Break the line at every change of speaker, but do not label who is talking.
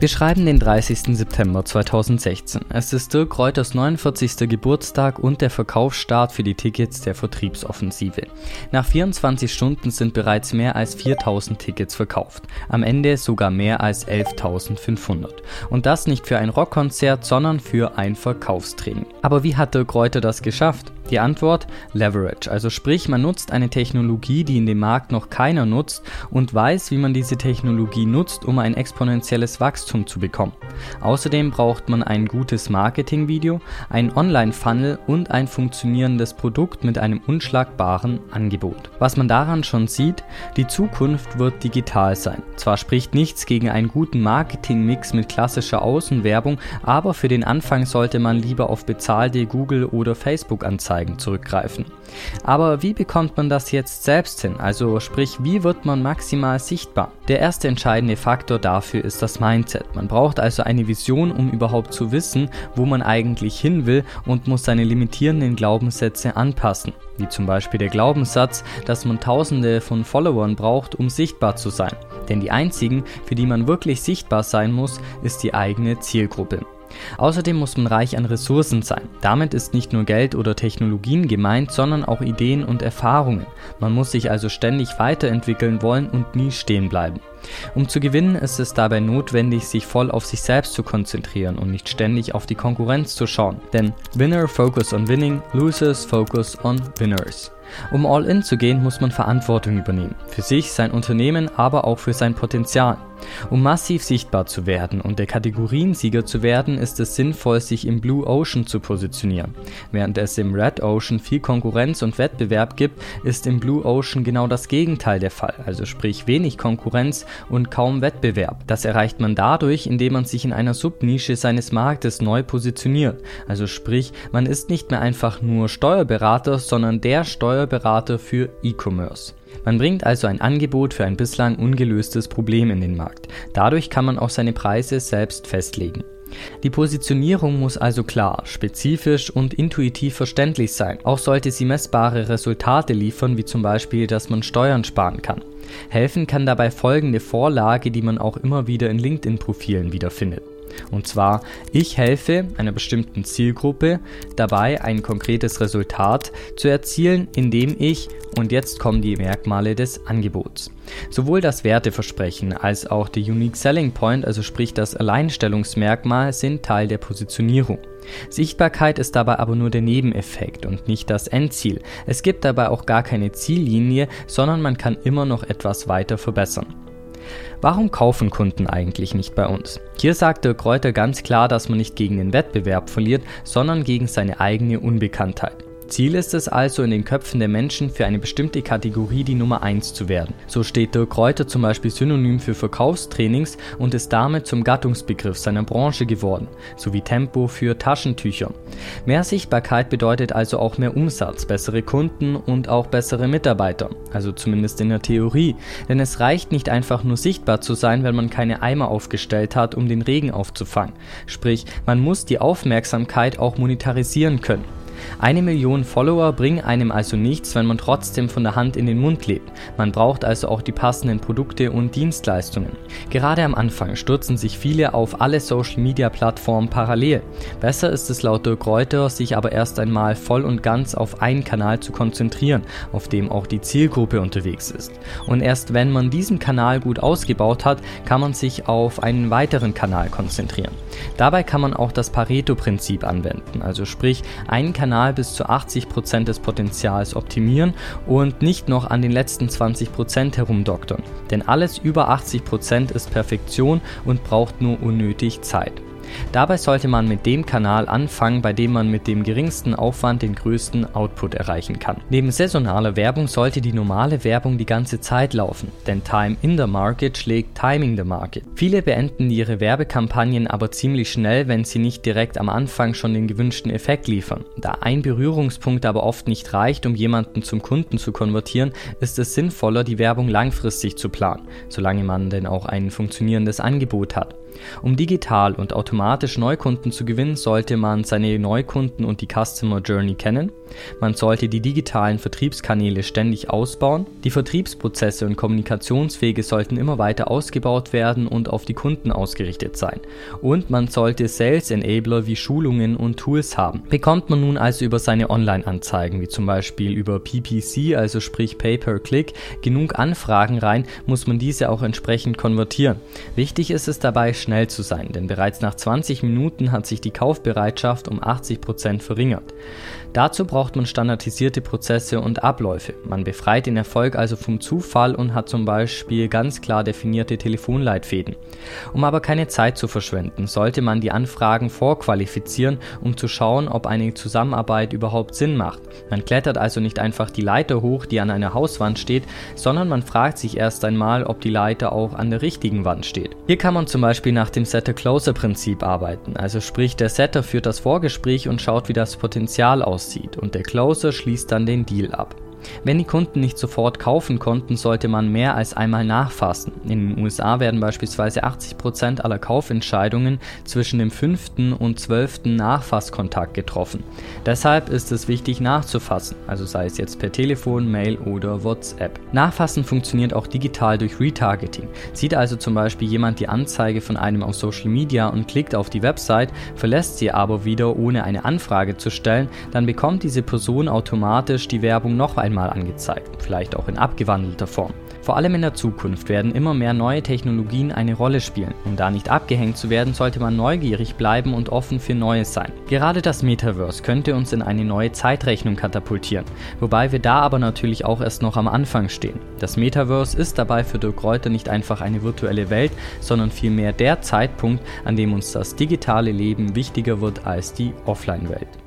Wir schreiben den 30. September 2016. Es ist Dirk Reuters 49. Geburtstag und der Verkaufsstart für die Tickets der Vertriebsoffensive. Nach 24 Stunden sind bereits mehr als 4000 Tickets verkauft. Am Ende sogar mehr als 11.500. Und das nicht für ein Rockkonzert, sondern für ein Verkaufstraining. Aber wie hat Dirk Reuter das geschafft? Die Antwort Leverage, also sprich man nutzt eine Technologie, die in dem Markt noch keiner nutzt und weiß, wie man diese Technologie nutzt, um ein exponentielles Wachstum zu bekommen. Außerdem braucht man ein gutes Marketingvideo, ein Online-Funnel und ein funktionierendes Produkt mit einem unschlagbaren Angebot. Was man daran schon sieht, die Zukunft wird digital sein. Zwar spricht nichts gegen einen guten Marketingmix mit klassischer Außenwerbung, aber für den Anfang sollte man lieber auf bezahlte Google- oder Facebook-Anzeigen Anzeigen zurückgreifen. Aber wie bekommt man das jetzt selbst hin? Also sprich, wie wird man maximal sichtbar? Der erste entscheidende Faktor dafür ist das Mindset. Man braucht also eine Vision, um überhaupt zu wissen, wo man eigentlich hin will und muss seine limitierenden Glaubenssätze anpassen. Wie zum Beispiel der Glaubenssatz, dass man tausende von Followern braucht, um sichtbar zu sein. Denn die einzigen, für die man wirklich sichtbar sein muss, ist die eigene Zielgruppe. Außerdem muss man reich an Ressourcen sein. Damit ist nicht nur Geld oder Technologien gemeint, sondern auch Ideen und Erfahrungen. Man muss sich also ständig weiterentwickeln wollen und nie stehen bleiben. Um zu gewinnen, ist es dabei notwendig, sich voll auf sich selbst zu konzentrieren und nicht ständig auf die Konkurrenz zu schauen. Denn Winner focus on winning, Losers focus on winners. Um all in zu gehen, muss man Verantwortung übernehmen. Für sich, sein Unternehmen, aber auch für sein Potenzial. Um massiv sichtbar zu werden und der Kategoriensieger zu werden, ist es sinnvoll, sich im Blue Ocean zu positionieren. Während es im Red Ocean viel Konkurrenz und Wettbewerb gibt, ist im Blue Ocean genau das Gegenteil der Fall, also sprich wenig Konkurrenz und kaum Wettbewerb. Das erreicht man dadurch, indem man sich in einer Subnische seines Marktes neu positioniert, also sprich, man ist nicht mehr einfach nur Steuerberater, sondern der Steuerberater für E-Commerce. Man bringt also ein Angebot für ein bislang ungelöstes Problem in den Markt. Dadurch kann man auch seine Preise selbst festlegen. Die Positionierung muss also klar, spezifisch und intuitiv verständlich sein. Auch sollte sie messbare Resultate liefern, wie zum Beispiel, dass man Steuern sparen kann. Helfen kann dabei folgende Vorlage, die man auch immer wieder in LinkedIn-Profilen wiederfindet. Und zwar, ich helfe einer bestimmten Zielgruppe dabei, ein konkretes Resultat zu erzielen, indem ich, und jetzt kommen die Merkmale des Angebots. Sowohl das Werteversprechen als auch der Unique Selling Point, also sprich das Alleinstellungsmerkmal, sind Teil der Positionierung. Sichtbarkeit ist dabei aber nur der Nebeneffekt und nicht das Endziel. Es gibt dabei auch gar keine Ziellinie, sondern man kann immer noch etwas weiter verbessern. Warum kaufen Kunden eigentlich nicht bei uns? Hier sagte Kräuter ganz klar, dass man nicht gegen den Wettbewerb verliert, sondern gegen seine eigene Unbekanntheit. Ziel ist es also, in den Köpfen der Menschen für eine bestimmte Kategorie die Nummer 1 zu werden. So steht Dirk Kräuter zum Beispiel synonym für Verkaufstrainings und ist damit zum Gattungsbegriff seiner Branche geworden, sowie Tempo für Taschentücher. Mehr Sichtbarkeit bedeutet also auch mehr Umsatz, bessere Kunden und auch bessere Mitarbeiter, also zumindest in der Theorie, denn es reicht nicht einfach nur sichtbar zu sein, wenn man keine Eimer aufgestellt hat, um den Regen aufzufangen. Sprich, man muss die Aufmerksamkeit auch monetarisieren können. Eine Million Follower bringen einem also nichts, wenn man trotzdem von der Hand in den Mund lebt. Man braucht also auch die passenden Produkte und Dienstleistungen. Gerade am Anfang stürzen sich viele auf alle Social Media Plattformen parallel. Besser ist es laut Dirk Reuter, sich aber erst einmal voll und ganz auf einen Kanal zu konzentrieren, auf dem auch die Zielgruppe unterwegs ist. Und erst wenn man diesen Kanal gut ausgebaut hat, kann man sich auf einen weiteren Kanal konzentrieren. Dabei kann man auch das Pareto-Prinzip anwenden, also sprich einen Kanal Kanal bis zu 80% des Potenzials optimieren und nicht noch an den letzten 20% herumdoktern. Denn alles über 80% ist Perfektion und braucht nur unnötig Zeit. Dabei sollte man mit dem Kanal anfangen, bei dem man mit dem geringsten Aufwand den größten Output erreichen kann. Neben saisonaler Werbung sollte die normale Werbung die ganze Zeit laufen, denn Time in the Market schlägt Timing the Market. Viele beenden ihre Werbekampagnen aber ziemlich schnell, wenn sie nicht direkt am Anfang schon den gewünschten Effekt liefern. Da ein Berührungspunkt aber oft nicht reicht, um jemanden zum Kunden zu konvertieren, ist es sinnvoller, die Werbung langfristig zu planen, solange man denn auch ein funktionierendes Angebot hat. Um digital und automatisch Neukunden zu gewinnen, sollte man seine Neukunden und die Customer Journey kennen. Man sollte die digitalen Vertriebskanäle ständig ausbauen. Die Vertriebsprozesse und Kommunikationswege sollten immer weiter ausgebaut werden und auf die Kunden ausgerichtet sein. Und man sollte Sales Enabler wie Schulungen und Tools haben. Bekommt man nun also über seine Online-Anzeigen, wie zum Beispiel über PPC, also sprich Pay-per-Click, genug Anfragen rein, muss man diese auch entsprechend konvertieren. Wichtig ist es dabei, schnell zu sein, denn bereits nach 20 Minuten hat sich die Kaufbereitschaft um 80% verringert. Dazu braucht man standardisierte Prozesse und Abläufe. Man befreit den Erfolg also vom Zufall und hat zum Beispiel ganz klar definierte Telefonleitfäden. Um aber keine Zeit zu verschwenden, sollte man die Anfragen vorqualifizieren, um zu schauen, ob eine Zusammenarbeit überhaupt Sinn macht. Man klettert also nicht einfach die Leiter hoch, die an einer Hauswand steht, sondern man fragt sich erst einmal, ob die Leiter auch an der richtigen Wand steht. Hier kann man zum Beispiel nach dem Setter-Closer-Prinzip arbeiten, also sprich der Setter führt das Vorgespräch und schaut, wie das Potenzial aussieht und der Closer schließt dann den Deal ab. Wenn die Kunden nicht sofort kaufen konnten, sollte man mehr als einmal nachfassen. In den USA werden beispielsweise 80% aller Kaufentscheidungen zwischen dem fünften und zwölften Nachfasskontakt getroffen. Deshalb ist es wichtig nachzufassen, also sei es jetzt per Telefon, Mail oder WhatsApp. Nachfassen funktioniert auch digital durch Retargeting. Sieht also zum Beispiel jemand die Anzeige von einem auf Social Media und klickt auf die Website, verlässt sie aber wieder ohne eine Anfrage zu stellen, dann bekommt diese Person automatisch die Werbung noch einmal einmal angezeigt, vielleicht auch in abgewandelter Form. Vor allem in der Zukunft werden immer mehr neue Technologien eine Rolle spielen. Um da nicht abgehängt zu werden, sollte man neugierig bleiben und offen für Neues sein. Gerade das Metaverse könnte uns in eine neue Zeitrechnung katapultieren, wobei wir da aber natürlich auch erst noch am Anfang stehen. Das Metaverse ist dabei für Dirk Reuter nicht einfach eine virtuelle Welt, sondern vielmehr der Zeitpunkt, an dem uns das digitale Leben wichtiger wird als die Offline-Welt.